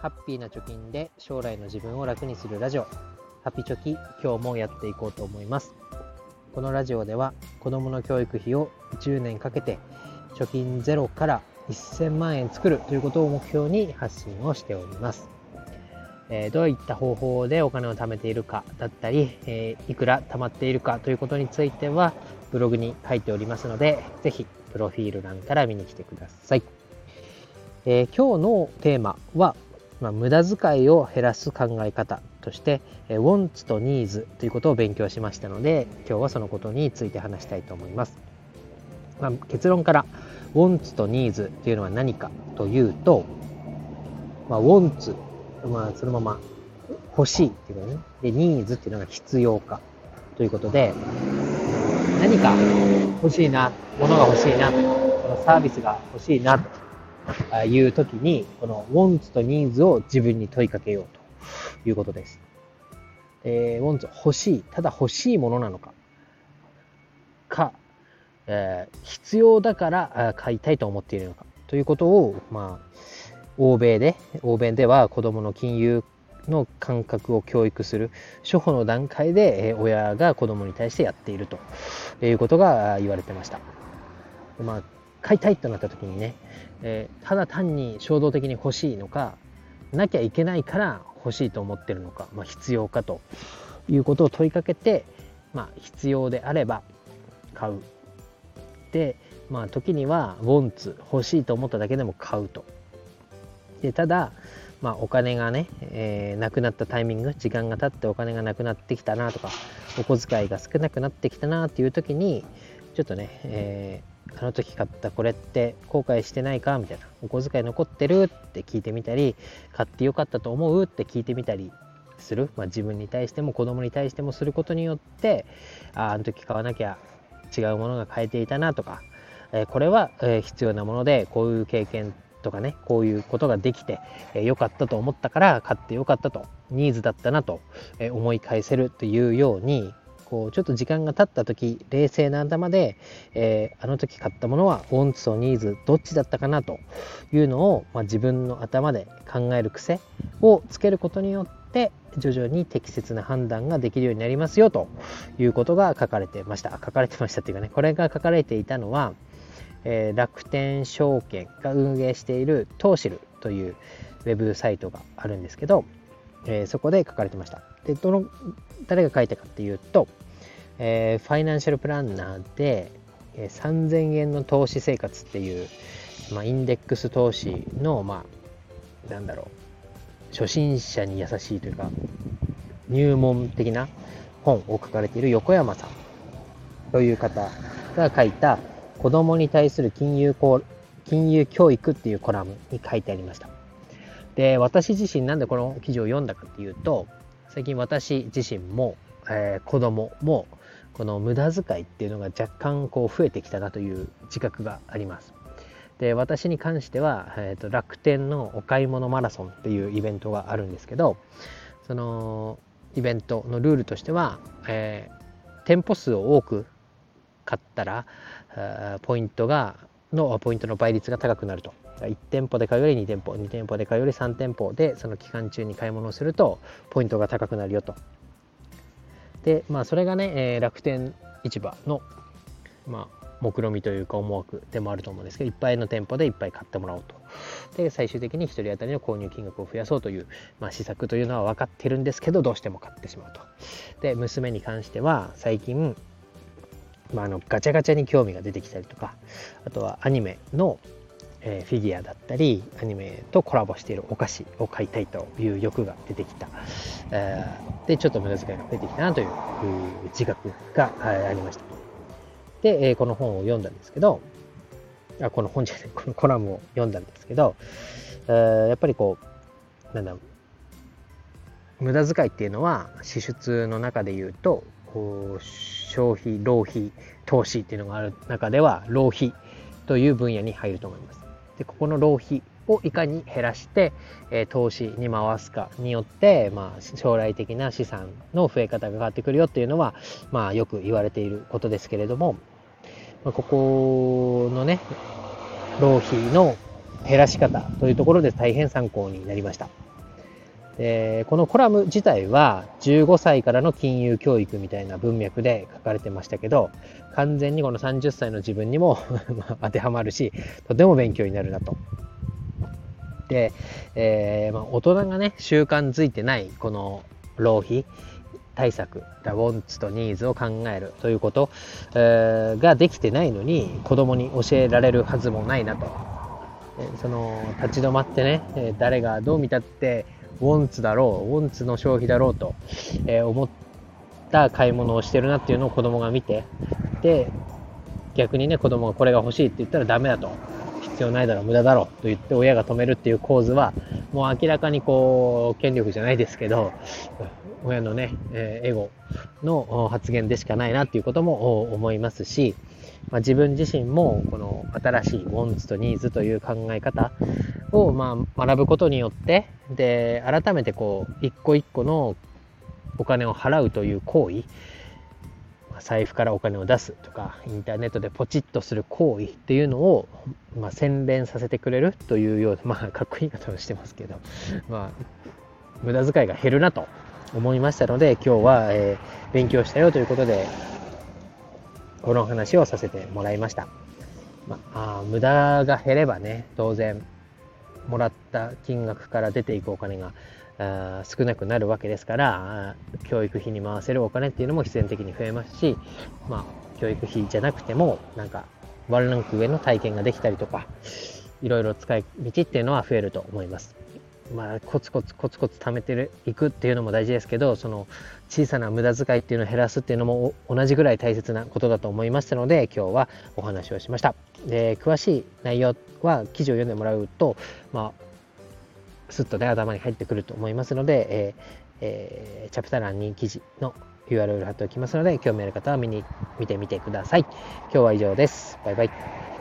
ハッピーな貯金で将来の自分を楽にするラジオ。ハピチョキ今日もやっていこうと思います。このラジオでは子供の教育費を10年かけて貯金ゼロから1000万円作るということを目標に発信をしております、え、どういった方法でお金を貯めているかだったり、え、いくら貯まっているかということについてはブログに書いておりますのでぜひプロフィール欄から見に来てください、えー、今日のテーマはまあ、無駄遣いを減らす考え方として、え wants と needs ということを勉強しましたので今日はそのことについて話したいと思います、まあ、結論から wants と needs というのは何かというと、まあ、wants、まあ、そのまま欲しいっていうことね。で needs っていうのが必要かということで何か欲しいな物が欲しいなこのサービスが欲しいなと。いう時に、この wants と needs を自分に問いかけようということです。えー、wants 欲しい、ただ欲しいものなのか、か、えー、必要だから買いたいと思っているのかということを、まあ、欧米で、欧米では子供の金融の感覚を教育する初歩の段階で親が子供に対してやっているということが言われてました。まあ、買いたいとなった時にね、えー、ただ単に衝動的に欲しいのかなきゃいけないから欲しいと思ってるのか、まあ、必要かということを問いかけて、まあ、必要であれば買う。でまあ時にはウォンツ欲しいと思っただけでも買うと。でただまあ、お金がね、えー、なくなったタイミング時間が経ってお金がなくなってきたなとかお小遣いが少なくなってきたなっていう時にちょっとね、えーあの時買ったこれって後悔してないか？みたいな。お小遣い残ってるって聞いてみたり買ってよかったと思う？って聞いてみたりする、まあ、自分に対しても子供に対してもすることによってああの時買わなきゃ違うものが買えていたなとか、えー、これは、えー、必要なものでこういう経験とかねこういうことができて良、えー、かったと思ったから買ってよかったとニーズだったなと、え思い返せるというようにこうちょっと時間が経った時冷静な頭で、えー、あの時買ったものはウォンツとニーズどっちだったかなというのを、まあ、自分の頭で考える癖をつけることによって徐々に適切な判断ができるようになりますよということが書かれてました。書かれてましたっていうかねこれが書かれていたのは、えー、楽天証券が運営しているトーシルというウェブサイトがあるんですけど、えー、そこで書かれてました。でどの誰が書いたかっていうと、えー、ファイナンシャルプランナーで、えー、3000円の投資生活っていう、まあ、インデックス投資の、まあ、なんだろう、初心者に優しいというか、入門的な本を書かれている横山さんという方が書いた子供に対する金融金融教育っていうコラムに書いてありました。で、私自身なんでこの記事を読んだかっていうと、最近私自身も、えー、子供もこの無駄遣いっていうのが若干こう増えてきたなという自覚があります。で私に関しては、えーと、楽天のお買い物マラソンっていうイベントがあるんですけどそのイベントのルールとしては、えー、店舗数を多く買ったらポイントがのポイントの倍率が高くなると1店舗で買うより2店舗2店舗で買うより3店舗でその期間中に買い物をするとポイントが高くなるよと。でまあそれがね、えー、楽天市場のまあ目論見みというか思惑でもあると思うんですけどいっぱいの店舗でいっぱい買ってもらおうと。で最終的に1人当たりの購入金額を増やそうという、まあ、施策というのは分かってるんですけどどうしても買ってしまうと。で娘に関しては最近まあ、あのガチャガチャに興味が出てきたりとかあとはアニメのえー、フィギュアだったりアニメとコラボしているお菓子を買いたいという欲が出てきた、えー、でちょっと無駄遣いが増えてきたなという自覚がありました。で、えー、この本を読んだんですけどあこの本じゃないこのコラムを読んだんですけど、えー、やっぱりこうなんだろう無駄遣いっていうのは支出の中で言うと消費浪費投資っていうのがある中では浪費という分野に入ると思います。でここの浪費をいかに減らして、え、投資に回すかによって、まあ、将来的な資産の増え方が変わってくるよっていうのは、まあ、よく言われていることですけれども、まあ、ここのね浪費の減らし方というところで大変参考になりました。でこのコラム自体は15歳からの金融教育みたいな文脈で書かれてましたけど完全にこの30歳の自分にも 当てはまるしとても勉強になるなと。で、えー、まあ、大人がね習慣づいてないこの浪費対策、ウォンツとニーズを考えるということ、えー、ができてないのに子供に教えられるはずもないなと。その立ち止まってね、誰がどう見たってウォンツだろう、ウォンツの消費だろうと、え思った買い物をしてるなっていうのを子供が見て、で、逆にね、子供がこれが欲しいって言ったらダメだと。必要ないだろ、無駄だろと言って親が止めるっていう構図は、もう明らかにこう、権力じゃないですけど、親のね、えエゴの発言でしかないなっていうことも思いますし、まあ、自分自身もこの新しいウォンツとニーズという考え方をまあ学ぶことによってで改めてこう一個一個のお金を払うという行為財布からお金を出すとかインターネットでポチッとする行為っていうのを、まあ、洗練させてくれるというような まあかっこいい言い方をしてますけどまあ無駄遣いが減るなと思いましたので今日は、えー、勉強したよということでこの話をさせてもらいました。まあ、無駄が減ればね当然もらった金額から出ていくお金が少なくなるわけですから教育費に回せるお金っていうのも必然的に増えますし、まあ、教育費じゃなくてもなんかワンランク上の体験ができたりとかいろいろ使い道っていうのは増えると思います。まあ、コツコツコツコツ貯めていくっていうのも大事ですけどその小さな無駄遣いっていうのを減らすっていうのも同じぐらい大切なことだと思いましたので今日はお話をしました。で詳しい内容は記事を読んでもらうとまあすっとね頭に入ってくると思いますので、えーえー、チャプター欄に記事の URL 貼っておきますので興味ある方は見に見てみてください。今日は以上です。バイバイ。